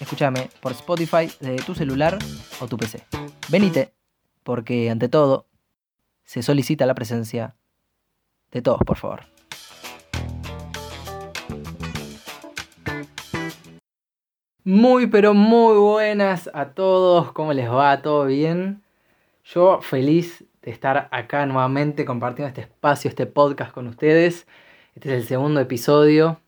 Escúchame por Spotify de tu celular o tu PC. Venite, porque ante todo se solicita la presencia de todos, por favor. Muy pero muy buenas a todos, ¿cómo les va? ¿Todo bien? Yo feliz de estar acá nuevamente compartiendo este espacio, este podcast con ustedes. Este es el segundo episodio.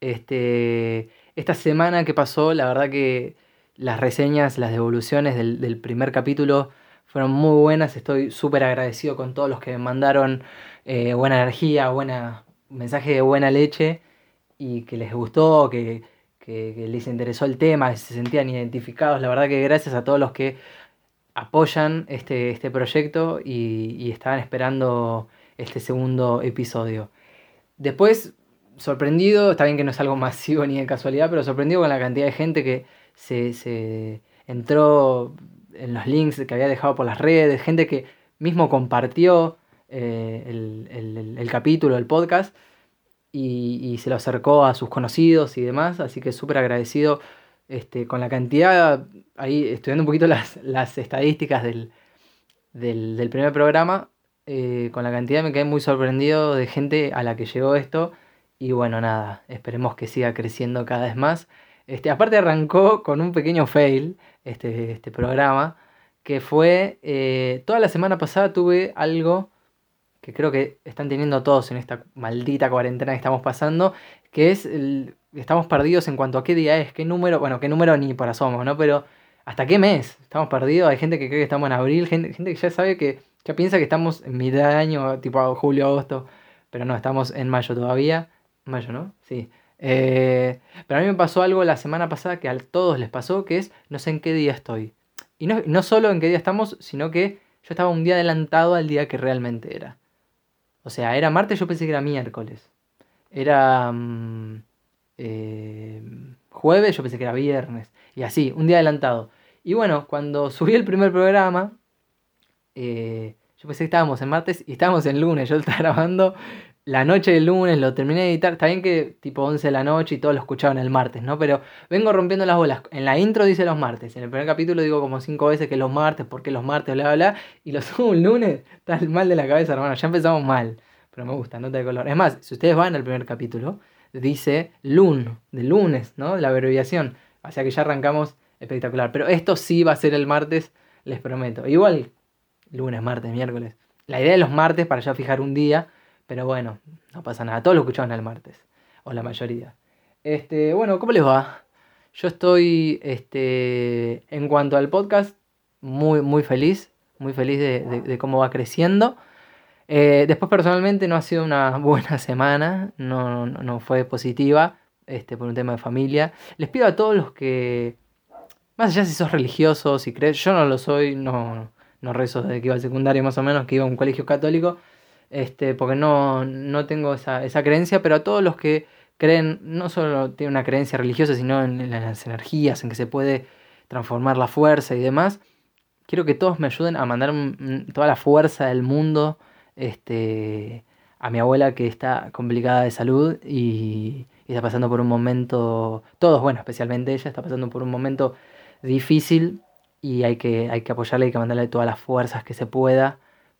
Este, esta semana que pasó, la verdad que las reseñas, las devoluciones del, primer capítulo fueron muy buenas. Estoy súper agradecido con todos los que me mandaron eh, buena energía, buena mensaje de buena leche y que les gustó, que, les interesó el tema, que se sentían identificados. La verdad que gracias a todos los que apoyan este, este proyecto y, estaban esperando este segundo episodio. Después, sorprendido, está bien que no es algo masivo ni de casualidad, pero sorprendido con la cantidad de gente que se, entró en los links que había dejado por las redes, gente que mismo compartió eh, el, capítulo, el podcast, y, se lo acercó a sus conocidos y demás, así que súper agradecido este, con la cantidad, ahí estudiando un poquito las, las estadísticas del, del, primer programa, eh, con la cantidad me quedé muy sorprendido de gente a la que llegó esto, y bueno, nada, esperemos que siga creciendo cada vez más. Este, aparte arrancó con un pequeño fail este, este programa, que fue, eh, toda la semana pasada tuve algo que creo que están teniendo todos en esta maldita cuarentena que estamos pasando, que es el, estamos perdidos en cuanto a qué día es, qué número, bueno, qué número ni por asomo, ¿no? Pero hasta qué mes estamos perdidos, hay gente que cree que estamos en abril, gente, gente que ya sabe que ya piensa que estamos en mitad de año, tipo julio, agosto, pero no, estamos en mayo todavía, mayo, ¿no? Sí. Eh, pero a mí me pasó algo la semana pasada que a todos les pasó, que es no sé en qué día estoy. Y no, no solo en qué día estamos, sino que yo estaba un día adelantado al día que realmente era. O sea, era martes, yo pensé que era miércoles. Era mm, eh, jueves, yo pensé que era viernes. Y así, un día adelantado. Y bueno, cuando subí el primer programa, eh, yo pensé que estábamos en martes y estábamos en lunes. Yo estaba grabando la noche del lunes, lo terminé de editar. Está bien que tipo 11 de la noche y todos lo escuchaban el martes, ¿no? Pero vengo rompiendo las bolas. En la intro dice los martes. En el primer capítulo digo como cinco veces que los martes, porque los martes, bla, bla, bla. Y lo subo un lunes. Está mal de la cabeza, hermano. Ya empezamos mal. Pero me gusta, nota de color. Es más, si ustedes van al primer capítulo, dice lun, de lunes, ¿no? La abreviación. O sea que ya arrancamos espectacular. Pero esto sí va a ser el martes, les prometo. Igual, lunes, martes, miércoles. La idea de los martes para ya fijar un día pero bueno, no pasa nada. Todos lo escuchaban el martes. O la mayoría. Este, bueno, ¿cómo les va? Yo estoy, este, en cuanto al podcast, muy, muy feliz. Muy feliz de, cómo va creciendo. Eh, después personalmente no ha sido una buena semana. No, no, fue positiva. Este, por un tema de familia. Les pido a todos los que, más allá si sos religiosos, si crees, yo no lo soy, no, no rezo desde que iba al secundario más o menos, que iba a un colegio católico, este, porque no, no tengo esa, esa, creencia, pero a todos los que creen, no solo tienen una creencia religiosa, sino en, las energías, en que se puede transformar la fuerza y demás, quiero que todos me ayuden a mandar toda la fuerza del mundo este, a mi abuela que está complicada de salud y, está pasando por un momento, todos, bueno, especialmente ella, está pasando por un momento difícil y hay que, hay que apoyarle, hay que mandarle todas las fuerzas que se pueda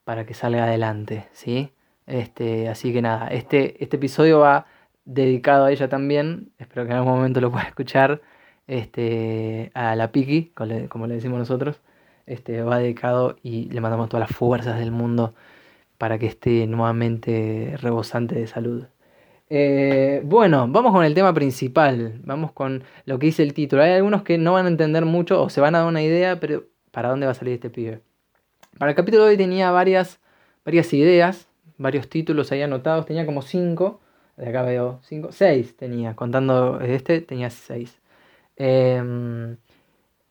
para que salga adelante, ¿sí? Este, así que nada, este, este episodio va dedicado a ella también, espero que en algún momento lo pueda escuchar, este, a la Piki, como le decimos nosotros, este, va dedicado y le mandamos todas las fuerzas del mundo para que esté nuevamente rebosante de salud. Eh, bueno, vamos con el tema principal, vamos con lo que dice el título. Hay algunos que no van a entender mucho o se van a dar una idea, pero ¿para dónde va a salir este pibe? Para el capítulo de hoy tenía varias, varias ideas, varios títulos ahí anotados, tenía como cinco, de acá veo cinco, seis tenía, contando este tenía seis. Em,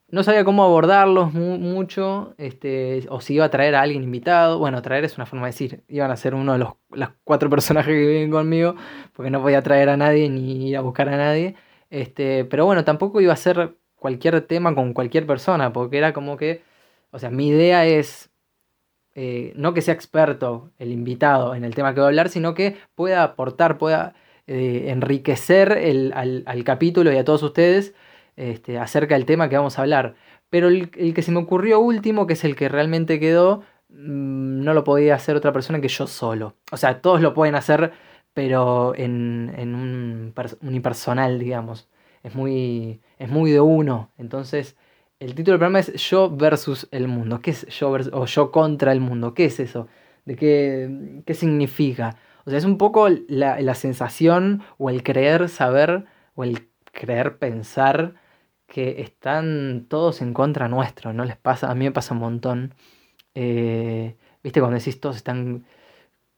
no sabía cómo abordarlos mucho, este, o si iba a traer a alguien invitado. Bueno, traer es una forma de decir, iban a ser uno de los cuatro personajes que viven conmigo, porque no podía traer a nadie ni ir a buscar a nadie. Este, pero bueno, tampoco iba a ser cualquier tema con cualquier persona, porque era como que, o sea, mi idea es eh, no que sea experto el invitado en el tema que voy a hablar, sino que pueda aportar, pueda eh, enriquecer el, al, capítulo y a todos ustedes este, acerca del tema que vamos a hablar. Pero el, que se me ocurrió último, que es el que realmente quedó, mm, no lo podía hacer otra persona que yo solo. O sea, todos lo pueden hacer, pero en, en un unipersonal, digamos. Es muy, es muy de uno. Entonces, el título del programa es Yo versus el mundo. ¿Qué es yo o yo contra el mundo? ¿Qué es eso? ¿De qué, qué significa? O sea, es un poco la, la, sensación o el creer saber o el creer pensar que están todos en contra nuestro, ¿no les pasa? A mí me pasa un montón. Eh, ¿Viste cuando decís todos están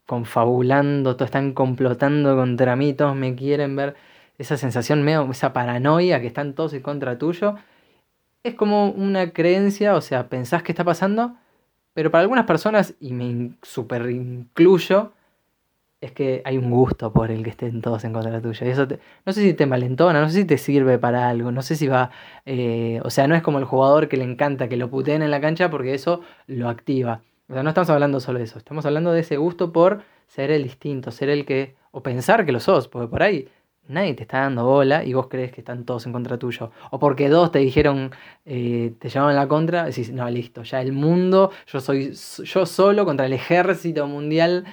confabulando, todos están complotando contra mí, todos me quieren ver? Esa sensación medio, esa paranoia que están todos en contra tuyo es como una creencia, o sea, pensás que está pasando, pero para algunas personas, y me super incluyo, es que hay un gusto por el que estén todos en contra tuya. Y eso no sé si te malentona, no sé si te sirve para algo, no sé si va. Eh, o sea, no es como el jugador que le encanta que lo puteen en la cancha porque eso lo activa. O sea, no estamos hablando solo de eso, estamos hablando de ese gusto por ser el distinto, ser el que. o pensar que lo sos, porque por ahí nadie te está dando bola y vos crees que están todos en contra tuyo. O porque dos te dijeron, eh, te llamaban la contra, decís, no, listo, ya el mundo, yo soy yo solo contra el ejército mundial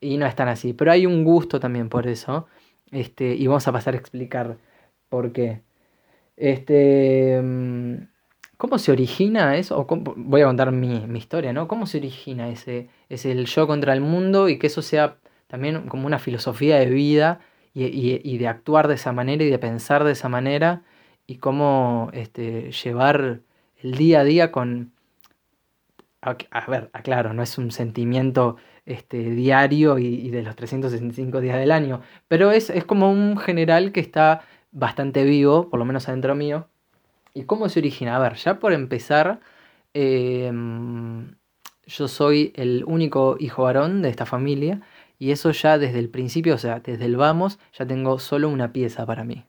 y no están así. Pero hay un gusto también por eso. Este, y vamos a pasar a explicar por qué. Este, mm, ¿Cómo se origina eso? voy a contar mi, historia, ¿no? ¿Cómo se origina ese, ese el yo contra el mundo y que eso sea también como una filosofía de vida? Y, de actuar de esa manera y de pensar de esa manera y cómo este, llevar el día a día con... A, ver, aclaro, no es un sentimiento este, diario y, de los 365 días del año, pero es, es como un general que está bastante vivo, por lo menos adentro mío. ¿Y cómo se origina? A ver, ya por empezar, em, yo soy el único hijo varón de esta familia y eso ya desde el principio, o sea, desde el vamos, ya tengo solo una pieza para mí.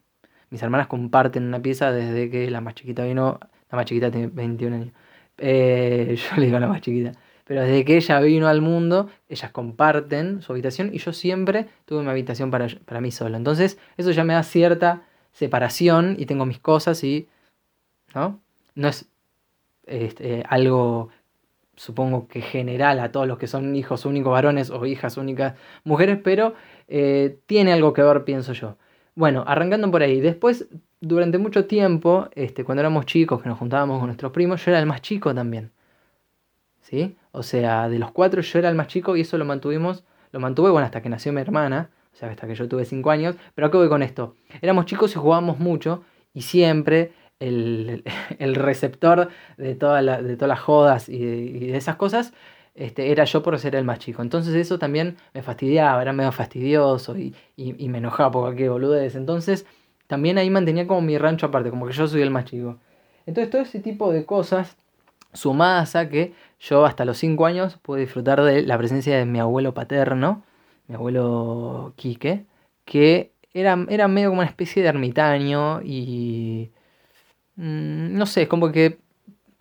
Mis hermanas comparten una pieza desde que la más chiquita vino, la más chiquita tiene 21 años. Eh, yo le digo a la más chiquita. Pero desde que ella vino al mundo, ellas comparten su habitación y yo siempre tuve mi habitación para, para mí solo. Entonces, eso ya me da cierta separación y tengo mis cosas y. ¿No? No es este, algo supongo que general a todos los que son hijos únicos varones o hijas únicas mujeres, pero eh, tiene algo que ver, pienso yo. Bueno, arrancando por ahí. Después, durante mucho tiempo, este, cuando éramos chicos, que nos juntábamos con nuestros primos, yo era el más chico también. ¿Sí? O sea, de los cuatro yo era el más chico y eso lo mantuvimos, lo mantuve, bueno, hasta que nació mi hermana, o sea, hasta que yo tuve cinco años. Pero acá voy con esto. Éramos chicos y jugábamos mucho y siempre el, receptor de, de todas las jodas y de, esas cosas, este, era yo por ser el más chico. Entonces eso también me fastidiaba, era medio fastidioso y, me enojaba por qué boludez. Entonces también ahí mantenía como mi rancho aparte, como que yo soy el más chico. Entonces todo ese tipo de cosas sumadas a que yo hasta los 5 años pude disfrutar de la presencia de mi abuelo paterno, mi abuelo Quique, que era, era medio como una especie de ermitaño y Mm, no sé, es como que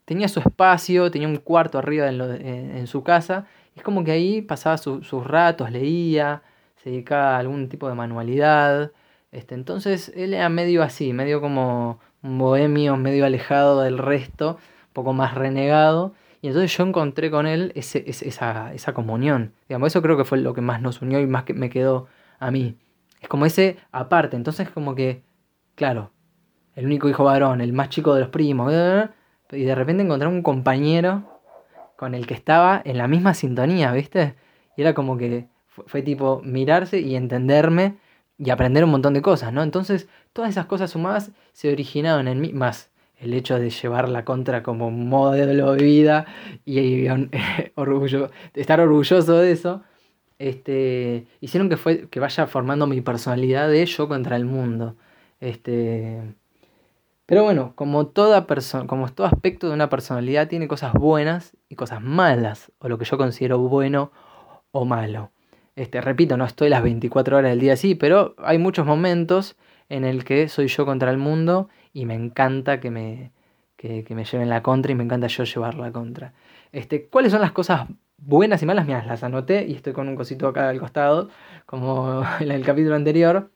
tenía su espacio, tenía un cuarto arriba en, su casa, es como que ahí pasaba sus ratos, leía, se dedicaba a algún tipo de manualidad. Este, entonces él era medio así, medio como un bohemio, medio alejado del resto, un poco más renegado. Y entonces yo encontré con él ese, esa, esa, comunión. Digamos, eso creo que fue lo que más nos unió y más que me quedó a mí. Es como ese aparte. Entonces como que, claro, el único hijo varón, el más chico de los primos, y de repente encontré un compañero con el que estaba en la misma sintonía, ¿viste? Y era como que fue, tipo mirarse y entenderme y aprender un montón de cosas, ¿no? Entonces, todas esas cosas sumadas se originaron en mí, más el hecho de llevar la contra como modelo de vida y, estar orgulloso de eso, este, hicieron que, fue, que vaya formando mi personalidad de yo contra el mundo. Este, Pero bueno, como toda persona, como todo aspecto de una personalidad tiene cosas buenas y cosas malas, o lo que yo considero bueno o malo. Este, repito, no estoy las 24 horas del día así, pero hay muchos momentos en el que soy yo contra el mundo y me encanta que me, que, me lleven la contra y me encanta yo llevar la contra. Este, ¿Cuáles son las cosas buenas y malas? Mira, las anoté y estoy con un cosito acá al costado, como en el capítulo anterior.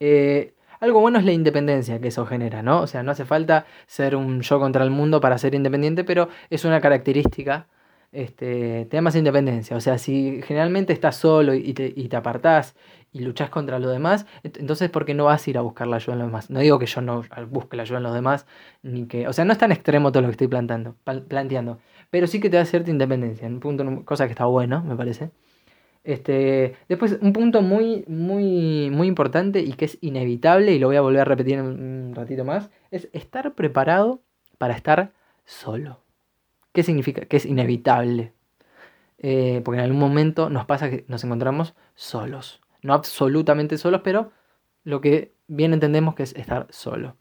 Eh, algo bueno es la independencia que eso genera, ¿no? O sea, no hace falta ser un yo contra el mundo para ser independiente, pero es una característica este, te da más independencia. O sea, si generalmente estás solo y te, y te apartás y luchás contra los demás, entonces ¿por qué no vas a ir a buscar la ayuda en los demás? No digo que yo no busque la ayuda en los demás, ni que. O sea, no es tan extremo todo lo que estoy plantando, planteando. Pero sí que te da cierta independencia. Un punto, cosa que está bueno, me parece. Este, después, un punto muy, muy, muy importante y que es inevitable, y lo voy a volver a repetir un ratito más, es estar preparado para estar solo. ¿Qué significa? Que es inevitable. Eh, porque en algún momento nos pasa que nos encontramos solos. No absolutamente solos, pero lo que bien entendemos que es estar solo.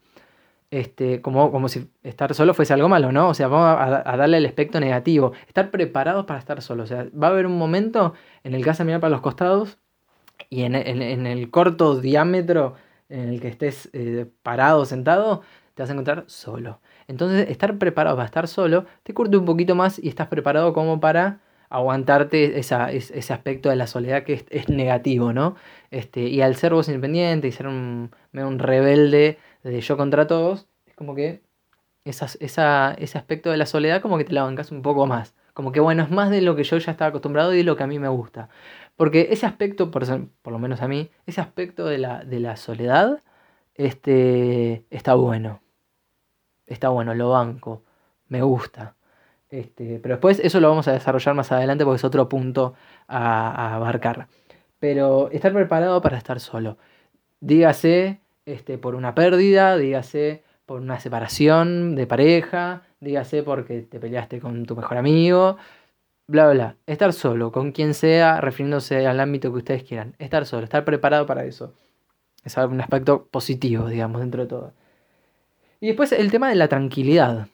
Este, como, como si estar solo fuese algo malo, ¿no? O sea, vamos a, darle el aspecto negativo. Estar preparados para estar solo. O sea, va a haber un momento en el que vas a mirar para los costados y en, el corto diámetro en el que estés eh, parado, sentado, te vas a encontrar solo. Entonces, estar preparado para estar solo te curte un poquito más y estás preparado como para aguantarte esa, ese aspecto de la soledad que es, negativo, ¿no? Este, y al ser vos independiente y ser un, un rebelde de yo contra todos, es como que esas, esa, ese aspecto de la soledad como que te la bancas un poco más. Como que bueno, es más de lo que yo ya estaba acostumbrado y de lo que a mí me gusta. Porque ese aspecto, por, por lo menos a mí, ese aspecto de la, de la soledad este, está bueno está bueno, lo banco, me gusta. Este, pero después eso lo vamos a desarrollar más adelante porque es otro punto a, abarcar. Pero estar preparado para estar solo. Dígase este, por una pérdida, dígase por una separación de pareja, dígase porque te peleaste con tu mejor amigo, bla, bla. Estar solo, con quien sea, refiriéndose al ámbito que ustedes quieran. Estar solo, estar preparado para eso. Es un aspecto positivo, digamos, dentro de todo. Y después el tema de la tranquilidad,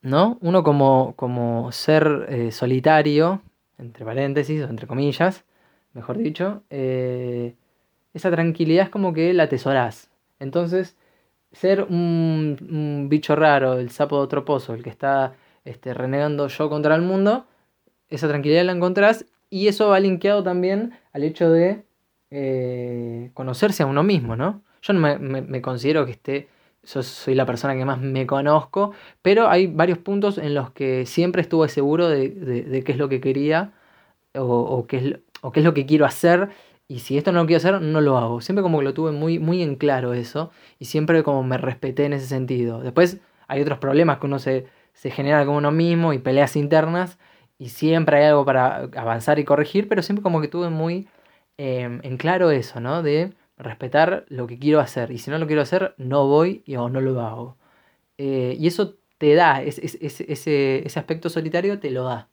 ¿no? Uno como, como ser eh, solitario, entre paréntesis o entre comillas, mejor dicho, eh, esa tranquilidad es como que la atesorás. Entonces, ser un, bicho raro, el sapo de otro pozo, el que está este, renegando yo contra el mundo, esa tranquilidad la encontrás y eso va linkeado también al hecho de eh, conocerse a uno mismo, ¿no? Yo no me considero que esté soy la persona que más me conozco, pero hay varios puntos en los que siempre estuve seguro de, qué es lo que quería o, qué es, o qué es lo que quiero hacer. Y si esto no lo quiero hacer, no lo hago. Siempre como que lo tuve muy, muy en claro eso. Y siempre como me respeté en ese sentido. Después hay otros problemas que uno se, se genera con uno mismo y peleas internas. Y siempre hay algo para avanzar y corregir. Pero siempre como que tuve muy em, en claro eso, ¿no? De respetar lo que quiero hacer. Y si no lo quiero hacer, no voy y, o no lo hago. Eh, y eso te da, ese, ese, aspecto solitario te lo da.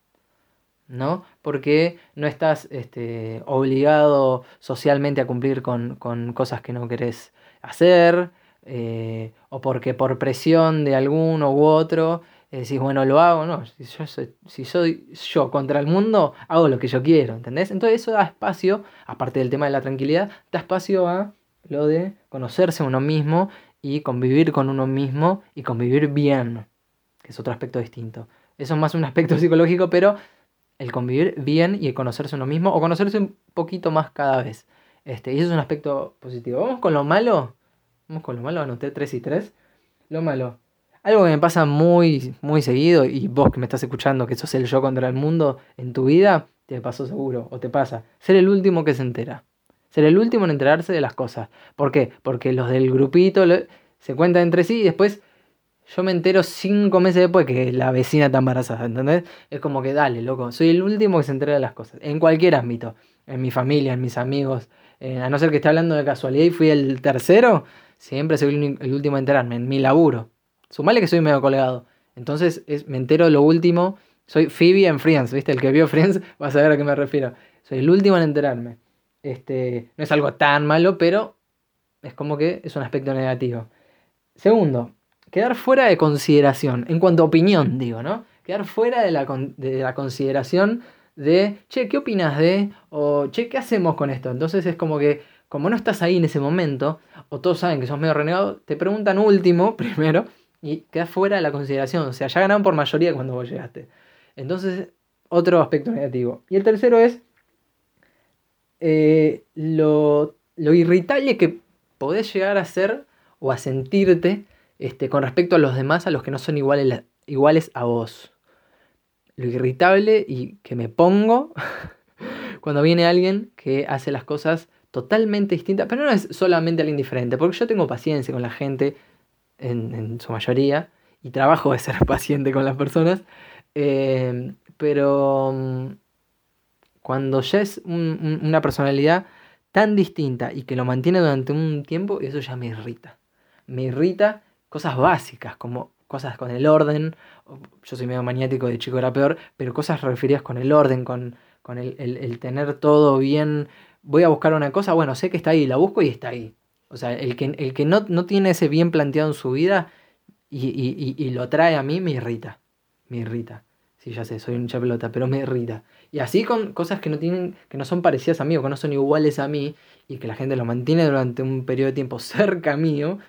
¿No? Porque no estás este, obligado socialmente a cumplir con, cosas que no querés hacer, eh, o porque por presión de alguno u otro decís, bueno, lo hago, no, si yo, soy, si soy yo contra el mundo, hago lo que yo quiero, ¿entendés? Entonces eso da espacio, aparte del tema de la tranquilidad, da espacio a lo de conocerse uno mismo y convivir con uno mismo y convivir bien, que es otro aspecto distinto. Eso es más un aspecto psicológico, pero el convivir bien y el conocerse uno mismo o conocerse un poquito más cada vez. Este, y eso es un aspecto positivo. Vamos con lo malo. Vamos con lo malo, anoté 3 y 3. Lo malo. Algo que me pasa muy, muy seguido, y vos que me estás escuchando, que sos el yo contra el mundo en tu vida, te pasó seguro, o te pasa. Ser el último que se entera. Ser el último en enterarse de las cosas. ¿Por qué? Porque los del grupito se cuentan entre sí y después yo me entero cinco meses después que la vecina está embarazada, ¿entendés? Es como que dale, loco, soy el último que se entera de las cosas. En cualquier ámbito. En mi familia, en mis amigos. Eh, a no ser que esté hablando de casualidad y fui el tercero, siempre soy el último a enterarme. En mi laburo. Sumale que soy medio colgado. Entonces es, me entero de lo último. Soy Phoebe en Friends, ¿viste? El que vio Friends va a saber a qué me refiero. Soy el último en enterarme. Este, no es algo tan malo, pero es como que es un aspecto negativo. Segundo, quedar fuera de consideración, en cuanto a opinión, digo, ¿no? Quedar fuera de la, de la consideración de, che, ¿qué opinas de? O, che, ¿qué hacemos con esto? Entonces es como que, como no estás ahí en ese momento, o todos saben que sos medio renegado, te preguntan último, primero, y quedas fuera de la consideración. O sea, ya ganaron por mayoría cuando vos llegaste. Entonces, otro aspecto negativo. Y el tercero es eh, lo, lo, irritable que podés llegar a ser o a sentirte este, con respecto a los demás, a los que no son iguales, iguales a vos. Lo irritable y que me pongo cuando viene alguien que hace las cosas totalmente distintas, pero no es solamente alguien diferente, porque yo tengo paciencia con la gente, en, su mayoría, y trabajo de ser paciente con las personas, eh, pero mm, cuando ya es una personalidad tan distinta y que lo mantiene durante un tiempo, eso ya me irrita. Me irrita cosas básicas, como cosas con el orden. Yo soy medio maniático de chico era peor, pero cosas referidas con el orden, con, el, tener todo bien. Voy a buscar una cosa, bueno, sé que está ahí, la busco y está ahí. O sea, el que, el que no, no tiene ese bien planteado en su vida y, lo trae a mí, me irrita. Me irrita. Sí, ya sé, soy un pelota, pero me irrita. Y así con cosas que no tienen, que no son parecidas a mí o que no son iguales a mí, y que la gente lo mantiene durante un periodo de tiempo cerca mío,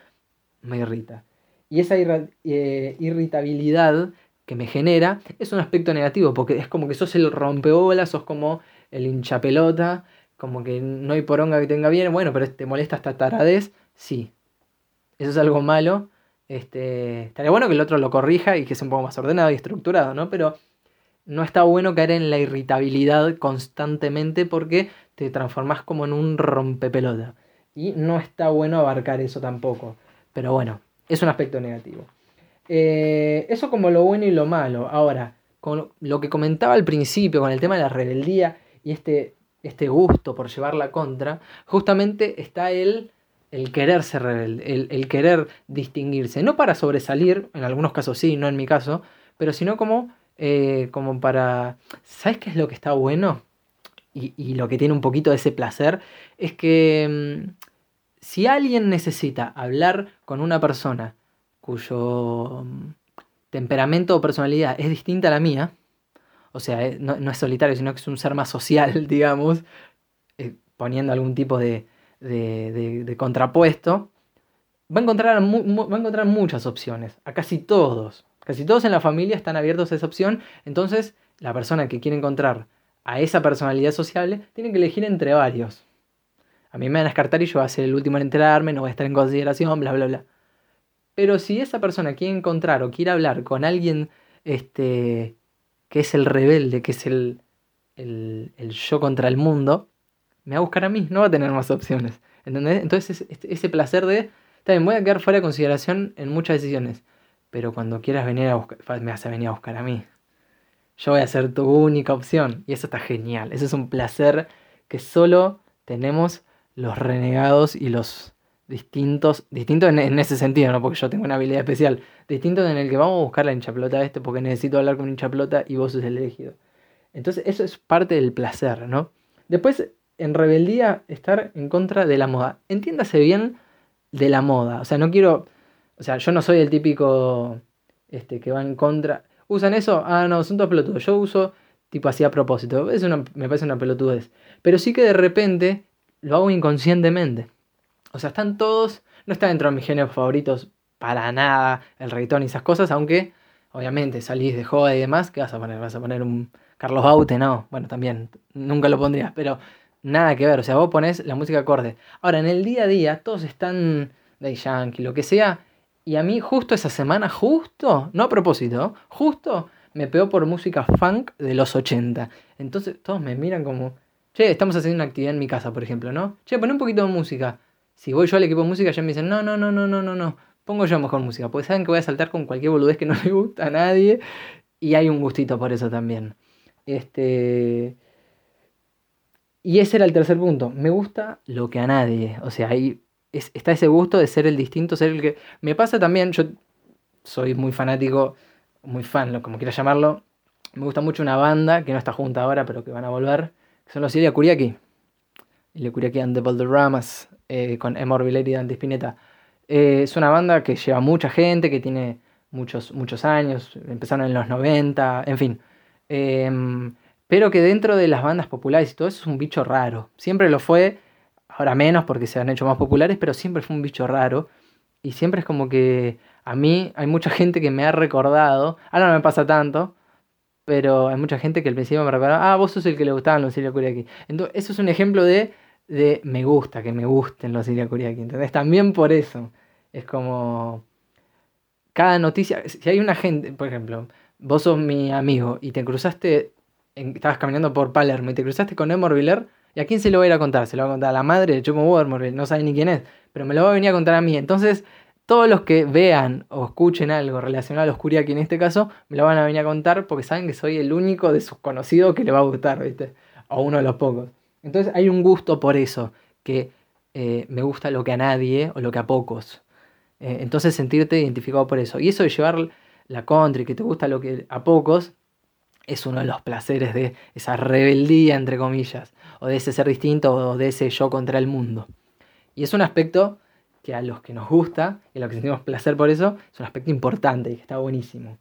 me irrita. Y esa eh, irritabilidad que me genera es un aspecto negativo, porque es como que sos el rompebolas, sos como el hinchapelota, como que no hay poronga que tenga bien, bueno, pero te molesta esta taradez, sí. Eso es algo malo. Este, estaría bueno que el otro lo corrija y que sea un poco más ordenado y estructurado, ¿no? Pero no está bueno caer en la irritabilidad constantemente porque te transformas como en un rompepelota. Y no está bueno abarcar eso tampoco. Pero bueno, es un aspecto negativo. Eh, eso como lo bueno y lo malo. Ahora, con lo que comentaba al principio, con el tema de la rebeldía y este este gusto por llevar la contra, justamente está el, el querer ser rebelde, el, querer distinguirse. No para sobresalir, en algunos casos sí, no en mi caso, pero sino como, eh, como para... ¿Sabes qué es lo que está bueno? Y, lo que tiene un poquito de ese placer es que mm, si alguien necesita hablar con una persona cuyo mm, temperamento o personalidad es distinta a la mía, o sea, eh, no, es solitario, sino que es un ser más social, digamos, eh, poniendo algún tipo de, contrapuesto, va a, encontrar, va a encontrar muchas opciones, a casi todos. Casi todos en la familia están abiertos a esa opción, entonces la persona que quiere encontrar a esa personalidad sociable tiene que elegir entre varios. A mí me van a descartar y yo voy a ser el último en enterarme, no voy a estar en consideración, bla, bla, bla. Pero si esa persona quiere encontrar o quiere hablar con alguien este, que es el rebelde, que es el, el, yo contra el mundo, me va a buscar a mí, no va a tener más opciones. ¿Entendés? Entonces ese placer de, también voy a quedar fuera de consideración en muchas decisiones, pero cuando quieras venir a buscar, me vas a venir a buscar a mí. Yo voy a ser tu única opción y eso está genial. Eso es un placer que solo tenemos los renegados y los distintos, distintos en, ese sentido, no porque yo tengo una habilidad especial, distintos en el que vamos a buscar la hinchaplota este porque necesito hablar con hinchaplota y vos sos el elegido. Entonces eso es parte del placer, ¿no? Después, en rebeldía, estar en contra de la moda. Entiéndase bien de la moda. O sea, no quiero, o sea, yo no soy el típico este, que va en contra. ¿Usan eso? Ah, no, son todos pelotudos. Yo uso tipo así a propósito. Es una, me parece una pelotudez. Pero sí que de repente lo hago inconscientemente. O sea, están todos, no está dentro de mis géneros favoritos para nada el reggaetón y esas cosas, aunque obviamente salís de joda y demás, ¿qué vas a poner? ¿Vas a poner un Carlos Baute? No, bueno, también, nunca lo pondrías, pero nada que ver, o sea, vos pones la música acorde. Ahora, en el día a día, todos están de Yankee, lo que sea, y a mí justo esa semana, justo, no a propósito, justo me pegó por música funk de los 80. Entonces todos me miran como, che, estamos haciendo una actividad en mi casa, por ejemplo, ¿no? Che, pon un poquito de música. Si voy yo al equipo de música, ya me dicen, no, no, no, no, no, no, no. Pongo yo mejor música. Porque saben que voy a saltar con cualquier boludez que no le gusta a nadie. Y hay un gustito por eso también. Este. Y ese era el tercer punto. Me gusta lo que a nadie. O sea, ahí está ese gusto de ser el distinto, ser el que. Me pasa también, yo soy muy fanático, muy fan, como quieras llamarlo. Me gusta mucho una banda que no está junta ahora, pero que van a volver. Son los Ilya Kuriaki. Ilya Kuriaki and the Baldoramas. Eh, con Emor Vileri y Dante Spinetta. Eh, es una banda que lleva mucha gente, que tiene muchos, muchos años, empezaron en los 90, en fin. Em, pero que dentro de las bandas populares y todo eso es un bicho raro. Siempre lo fue, ahora menos porque se han hecho más populares, pero siempre fue un bicho raro. Y siempre es como que a mí hay mucha gente que me ha recordado, ahora no me pasa tanto, pero hay mucha gente que al principio me recuerda, ah, vos sos el que le gustaban los Siria Kuriaki. Entonces, eso es un ejemplo de, de me gusta, que me gusten los Siria Kuriaki. ¿Entendés? También por eso. Es como. Cada noticia. Si hay una gente, por ejemplo, vos sos mi amigo y te cruzaste. estabas caminando por Palermo y te cruzaste con Emorviller. ¿Y a quién se lo va a ir a contar? Se lo va a contar a la madre de Chomo Emorville, no sabe ni quién es, pero me lo va a venir a contar a mí. Entonces, todos los que vean o escuchen algo relacionado a los Kuriaki en este caso, me lo van a venir a contar porque saben que soy el único de sus conocidos que le va a gustar, ¿viste? O uno de los pocos. Entonces hay un gusto por eso, que eh, me gusta lo que a nadie o lo que a pocos. Eh, entonces sentirte identificado por eso. Y eso de llevar la contra y que te gusta lo que a pocos, es uno de los placeres de esa rebeldía, entre comillas, o de ese ser distinto o de ese yo contra el mundo. Y es un aspecto que a los que nos gusta y a los que sentimos placer por eso, es un aspecto importante y que está buenísimo.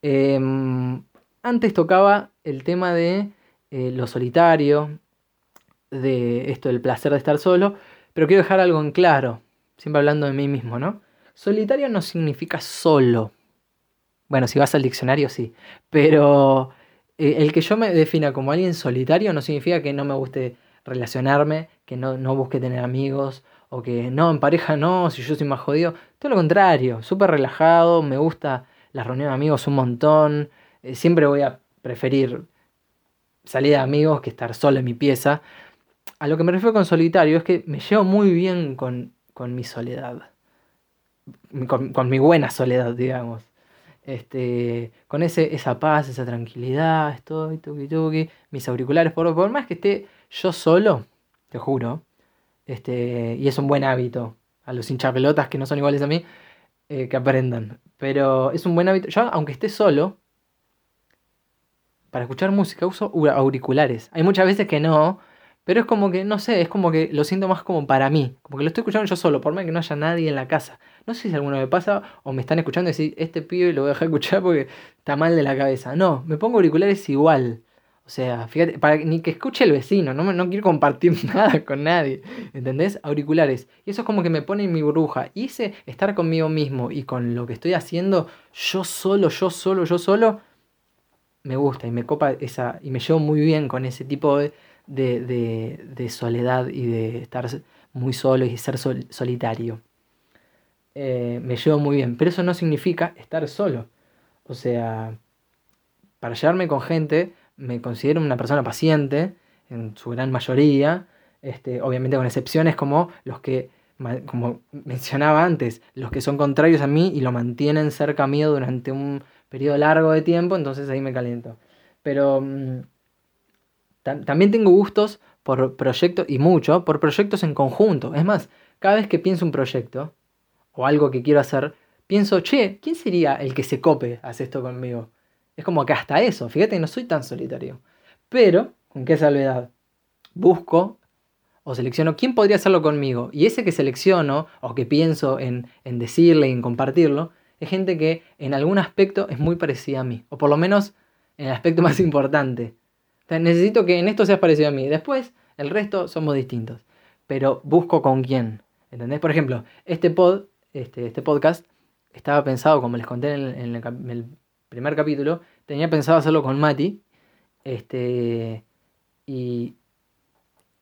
Em, antes tocaba el tema de eh, lo solitario, de esto del placer de estar solo, pero quiero dejar algo en claro, siempre hablando de mí mismo, ¿no? Solitario no significa solo. Bueno, si vas al diccionario sí, pero eh, el que yo me defina como alguien solitario no significa que no me guste relacionarme, que no, no busque tener amigos o que no, en pareja no, si yo soy más jodido. Todo lo contrario, súper relajado, me gusta la reunión de amigos un montón. Eh, siempre voy a preferir salir de amigos que estar solo en mi pieza. A lo que me refiero con solitario es que me llevo muy bien con, mi soledad. Con, mi buena soledad, digamos. Este, con ese, esa paz, esa tranquilidad, estoy, tuki tuki, mis auriculares, por, por más que esté yo solo, te juro, este, y es un buen hábito. A los hinchapelotas que no son iguales a mí, eh, que aprendan. Pero es un buen hábito. Yo, aunque esté solo, para escuchar música uso auriculares. Hay muchas veces que no, pero es como que, no sé, es como que lo siento más como para mí. Como que lo estoy escuchando yo solo, por más que no haya nadie en la casa. No sé si alguno me pasa o me están escuchando y decir, este pibe lo voy a dejar escuchar porque está mal de la cabeza. No, me pongo auriculares igual. O sea, fíjate, para ni que escuche el vecino, no, no quiero compartir nada con nadie. ¿Entendés? Auriculares. Y eso es como que me pone en mi burbuja. Y ese estar conmigo mismo y con lo que estoy haciendo, yo solo, yo solo, yo solo, me gusta y me copa esa. y me llevo muy bien con ese tipo de, de, de, soledad y de estar muy solo y ser solitario. Eh, me llevo muy bien. Pero eso no significa estar solo. O sea, para llevarme con gente me considero una persona paciente, en su gran mayoría, este, obviamente con excepciones como los que, como mencionaba antes, los que son contrarios a mí y lo mantienen cerca mío durante un periodo largo de tiempo, entonces ahí me caliento. Pero mm, también tengo gustos por proyectos, y mucho, por proyectos en conjunto. Es más, cada vez que pienso un proyecto o algo que quiero hacer, pienso, che, ¿quién sería el que se cope a hacer esto conmigo? Es como que hasta eso, fíjate, no soy tan solitario. Pero, ¿con qué salvedad? Busco o selecciono quién podría hacerlo conmigo. Y ese que selecciono o que pienso en, decirle y en compartirlo, es gente que en algún aspecto es muy parecida a mí. O por lo menos en el aspecto más importante. necesito que en esto seas parecido a mí. Después, el resto somos distintos. Pero busco con quién. ¿Entendés? Por ejemplo, este pod, este, este podcast, estaba pensado, como les conté en el primer capítulo, tenía pensado hacerlo con Mati. Este, y,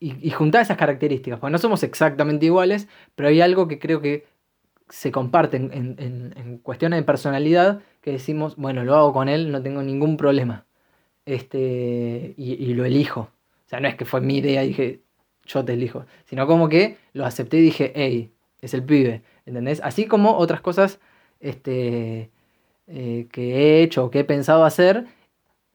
y, juntar esas características. Porque no somos exactamente iguales, pero hay algo que creo que se comparte en, cuestiones de personalidad que decimos, bueno, lo hago con él, no tengo ningún problema. Este, y, lo elijo. O sea, no es que fue mi idea y dije, yo te elijo. Sino como que lo acepté y dije, hey, es el pibe. ¿Entendés? Así como otras cosas este, eh, que he hecho o que he pensado hacer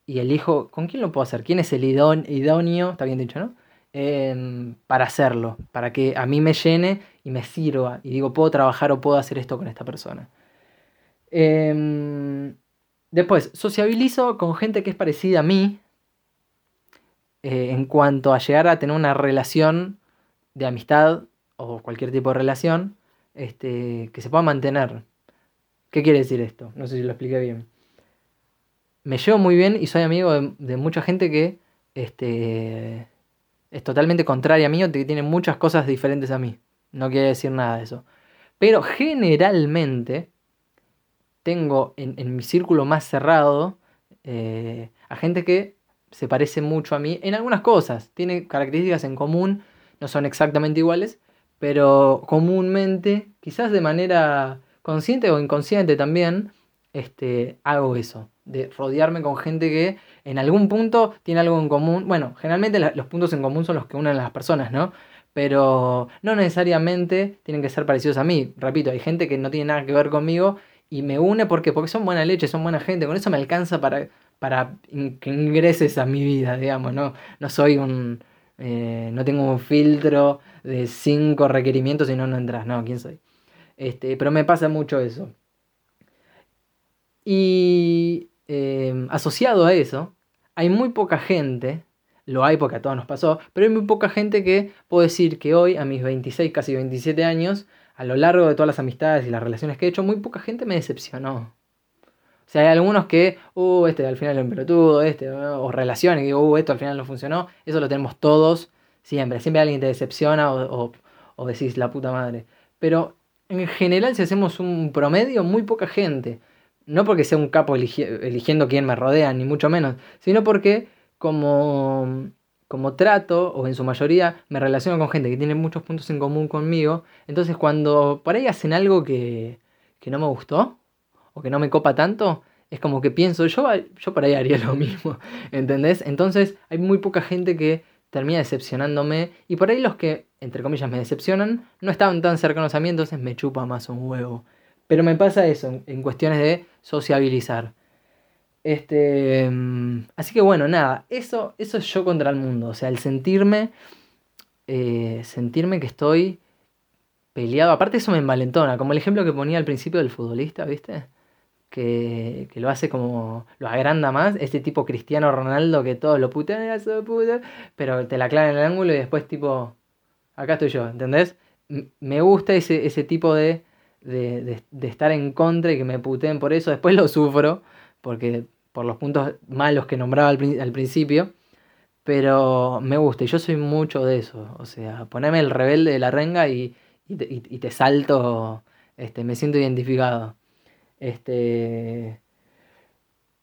y elijo con quién lo puedo hacer, quién es el idóneo, está bien dicho, ¿no? Em, para hacerlo, para que a mí me llene y me sirva y digo, puedo trabajar o puedo hacer esto con esta persona. Em, después, sociabilizo con gente que es parecida a mí eh, en cuanto a llegar a tener una relación de amistad o cualquier tipo de relación este, que se pueda mantener. ¿Qué quiere decir esto? No sé si lo expliqué bien. Me llevo muy bien y soy amigo de, mucha gente que este, es totalmente contraria a mí o que tiene muchas cosas diferentes a mí. No quiere decir nada de eso. Pero generalmente tengo en, mi círculo más cerrado eh, a gente que se parece mucho a mí en algunas cosas. Tiene características en común, no son exactamente iguales, pero comúnmente, quizás de manera consciente o inconsciente también, este, hago eso, de rodearme con gente que en algún punto tiene algo en común. Bueno, generalmente los puntos en común son los que unen a las personas, ¿no? Pero no necesariamente tienen que ser parecidos a mí. Repito, hay gente que no tiene nada que ver conmigo y me une porque, porque son buena leche, son buena gente. Con eso me alcanza para, para que ingreses a mi vida, digamos, ¿no? No soy un... Eh, no tengo un filtro de cinco requerimientos y no, no entras. No, ¿quién soy? Este, pero me pasa mucho eso. Y eh, asociado a eso, hay muy poca gente, lo hay porque a todos nos pasó, pero hay muy poca gente que puedo decir que hoy, a mis 26, casi 27 años, a lo largo de todas las amistades y las relaciones que he hecho, muy poca gente me decepcionó. O sea, hay algunos que, uh, este al final es un este, o relaciones, que digo, uh, esto al final no funcionó. Eso lo tenemos todos, siempre. Siempre alguien te decepciona o, o, decís la puta madre. Pero en general, si hacemos un promedio, muy poca gente. No porque sea un capo eligiendo quién me rodea, ni mucho menos, sino porque como, como trato, o en su mayoría, me relaciono con gente que tiene muchos puntos en común conmigo. Entonces, cuando por ahí hacen algo que, que no me gustó, o que no me copa tanto, es como que pienso, yo, yo por ahí haría lo mismo, ¿entendés? Entonces hay muy poca gente que termina decepcionándome y por ahí los que, entre comillas, me decepcionan, no estaban tan cercanos a mí, entonces me chupa más un huevo. Pero me pasa eso en cuestiones de sociabilizar. Este, mm, así que bueno, nada, eso, eso es yo contra el mundo, o sea, el sentirme, eh, sentirme que estoy peleado, aparte eso me envalentona, como el ejemplo que ponía al principio del futbolista, ¿viste? Que, lo hace como, lo agranda más, este tipo Cristiano Ronaldo que todos lo putean, pero te la clava en el ángulo y después tipo, acá estoy yo, ¿entendés? me gusta ese, ese tipo de, de, estar en contra y que me puteen por eso, después lo sufro, porque por los puntos malos que nombraba al, principio, pero me gusta y yo soy mucho de eso, o sea, ponerme el rebelde de la renga y, y, te, y te salto, este, me siento identificado. Este,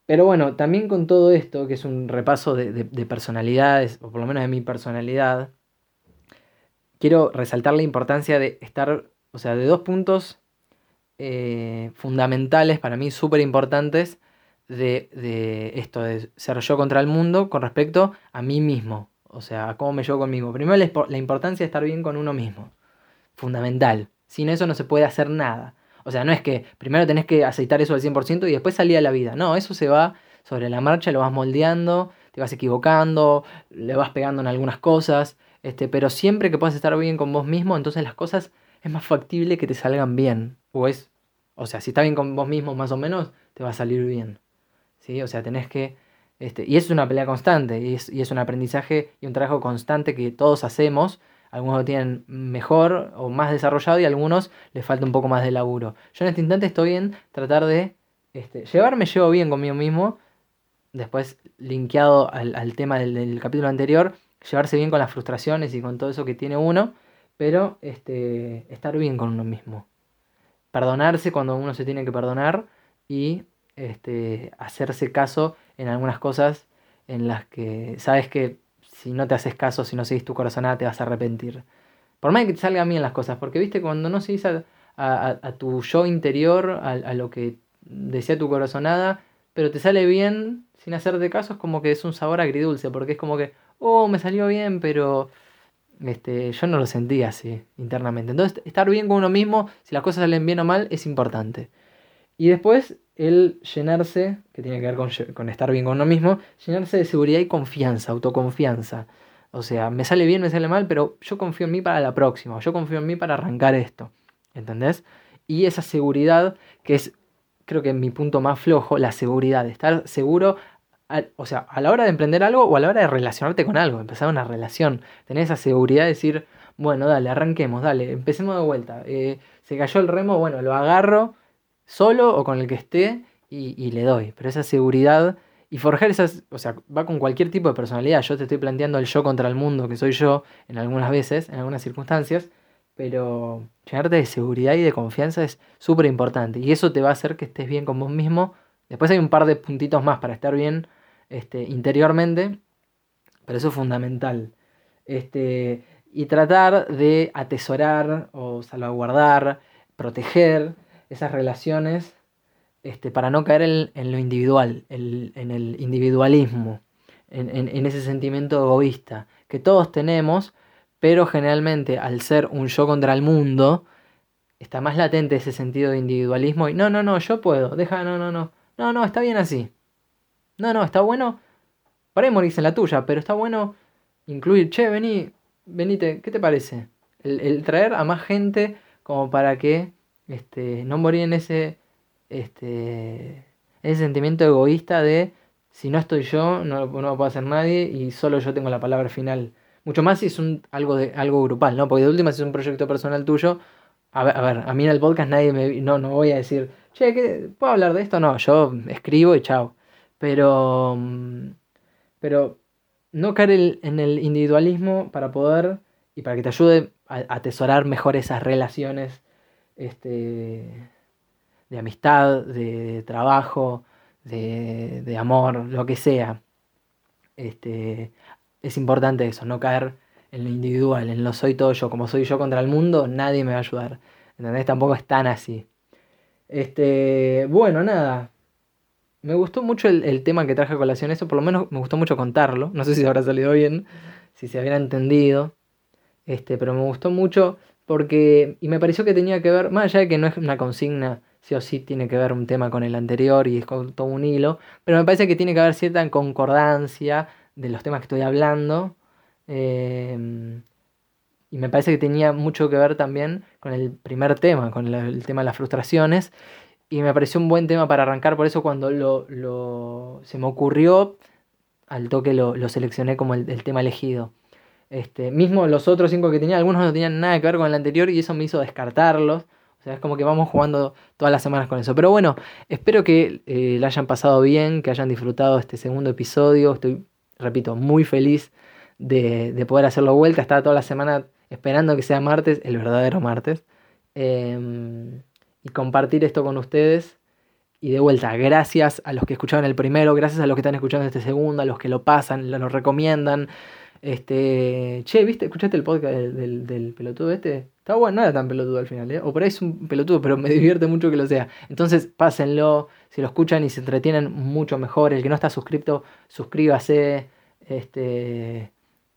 pero bueno, también con todo esto, que es un repaso de, personalidades, o por lo menos de mi personalidad, quiero resaltar la importancia de estar, o sea, de dos puntos eh, fundamentales para mí, súper importantes, de, de, esto de ser yo contra el mundo con respecto a mí mismo, o sea, a cómo me llevo conmigo. Primero la importancia de estar bien con uno mismo, fundamental. Sin eso no se puede hacer nada. O sea, no es que primero tenés que aceitar eso al 100% y después salir a la vida. No, eso se va sobre la marcha, lo vas moldeando, te vas equivocando, le vas pegando en algunas cosas. Este, pero siempre que puedas estar bien con vos mismo, entonces las cosas es más factible que te salgan bien. O es, o sea, si estás bien con vos mismo más o menos, te va a salir bien. ¿Sí? O sea, tenés que... Este, y es una pelea constante, y es, y es un aprendizaje y un trabajo constante que todos hacemos algunos lo tienen mejor o más desarrollado y a algunos les falta un poco más de laburo. Yo en este instante estoy en tratar de este, llevarme, llevo bien conmigo mismo. Después, linkeado al, tema del, capítulo anterior, llevarse bien con las frustraciones y con todo eso que tiene uno, pero este, estar bien con uno mismo. Perdonarse cuando uno se tiene que perdonar y este, hacerse caso en algunas cosas en las que sabes que si no te haces caso, si no seguís tu corazonada, te vas a arrepentir. Por más que te salgan bien las cosas, porque viste, cuando no seguís a, a, tu yo interior, a, lo que desea tu corazonada, pero te sale bien sin hacerte caso, es como que es un sabor agridulce, porque es como que, oh, me salió bien, pero este, yo no lo sentía así internamente. Entonces, estar bien con uno mismo, si las cosas salen bien o mal, es importante. Y después, el llenarse, que tiene que ver con, estar bien con uno mismo, llenarse de seguridad y confianza, autoconfianza. O sea, me sale bien, me sale mal, pero yo confío en mí para la próxima, yo confío en mí para arrancar esto. ¿Entendés? Y esa seguridad, que es, creo que mi punto más flojo, la seguridad, estar seguro, o sea, a la hora de emprender algo o a la hora de relacionarte con algo, empezar una relación, tener esa seguridad de decir, Bueno, dale, arranquemos, dale, empecemos de vuelta. Eh, se cayó el remo, bueno, lo agarro solo o con el que esté y, y le doy. Pero esa seguridad y forjar esas, o sea, va con cualquier tipo de personalidad. Yo te estoy planteando el yo contra el mundo, que soy yo en algunas veces, en algunas circunstancias, pero llenarte de seguridad y de confianza es súper importante. Y eso te va a hacer que estés bien con vos mismo. Después hay un par de puntitos más para estar bien este, interiormente, pero eso es fundamental. Este, y tratar de atesorar o salvaguardar, proteger esas relaciones este, para no caer en, lo individual, en el individualismo, en, ese sentimiento egoísta que todos tenemos, pero generalmente al ser un yo contra el mundo, está más latente ese sentido de individualismo y no, no, no, yo puedo, deja, no, no, no, no, no, está bien así. No, no, está bueno, para morirse en la tuya, pero está bueno incluir, che, vení, venite, ¿qué te parece? El, traer a más gente como para que este, no morir en ese este, ese sentimiento egoísta de si no estoy yo, no, no lo puede hacer nadie y solo yo tengo la palabra final. Mucho más si es un, algo, de, algo grupal, ¿no? Porque de última si es un proyecto personal tuyo, a ver, a, ver, a mí en el podcast nadie me... No, no voy a decir, che, ¿qué, ¿puedo hablar de esto? No, yo escribo y chao. Pero... Mm, pero no caer en el individualismo para poder y para que te ayude a atesorar mejor esas relaciones este, de amistad, de, trabajo, de, amor, lo que sea. Este, es importante eso, no caer en lo individual, en lo soy todo yo. Como soy yo contra el mundo, nadie me va a ayudar. ¿Entendés? Tampoco es tan así. Este, bueno, nada. Me gustó mucho el, tema que traje a colación, eso por lo menos me gustó mucho contarlo. No sé si habrá salido bien, si se hubiera entendido. Este, pero me gustó mucho porque. Y me pareció que tenía que ver, más allá de que no es una consigna sí o sí tiene que ver un tema con el anterior y es con todo un hilo, pero me parece que tiene que haber cierta concordancia de los temas que estoy hablando. Em, y me parece que tenía mucho que ver también con el primer tema, con el, tema de las frustraciones. Y me pareció un buen tema para arrancar, por eso cuando lo, se me ocurrió, al toque lo, lo seleccioné como el, el, tema elegido. Este, mismo los otros cinco que tenía, algunos no tenían nada que ver con el anterior y eso me hizo descartarlos es como que vamos jugando todas las semanas con eso. Pero bueno, espero que eh, la hayan pasado bien, que hayan disfrutado este segundo episodio. Estoy, repito, muy feliz de, poder hacerlo vuelta. Estaba toda la semana esperando que sea martes, el verdadero martes. Em, y compartir esto con ustedes. Y de vuelta, gracias a los que escucharon el primero, gracias a los que están escuchando este segundo, a los que lo pasan, lo recomiendan. Este, che, ¿viste? ¿Escuchaste el podcast del, del, pelotudo este? Está bueno, no era tan pelotudo al final, ¿eh? O por ahí es un pelotudo, pero me divierte mucho que lo sea. Entonces, pásenlo, si lo escuchan y se entretienen, mucho mejor. El que no está suscrito, suscríbase. Este,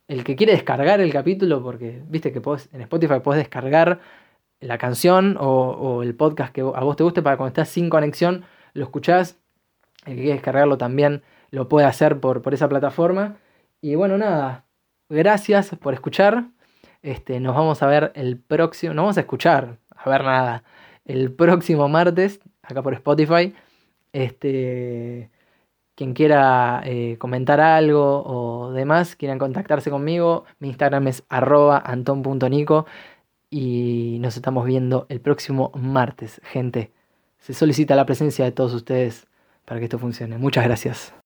el que quiere descargar el capítulo, porque viste que en Spotify puedes descargar la canción o, el podcast que a vos te guste para cuando estás sin conexión, lo escuchás. El que quiere descargarlo también lo puede hacer por, por esa plataforma. Y bueno, nada, gracias por escuchar. Este, nos vamos a ver el próximo, no vamos a escuchar, a ver nada, el próximo martes, acá por Spotify. Este, quien quiera eh, comentar algo o demás, quieran contactarse conmigo, mi Instagram es arroba anton.nico y nos estamos viendo el próximo martes, gente. Se solicita la presencia de todos ustedes para que esto funcione. Muchas gracias.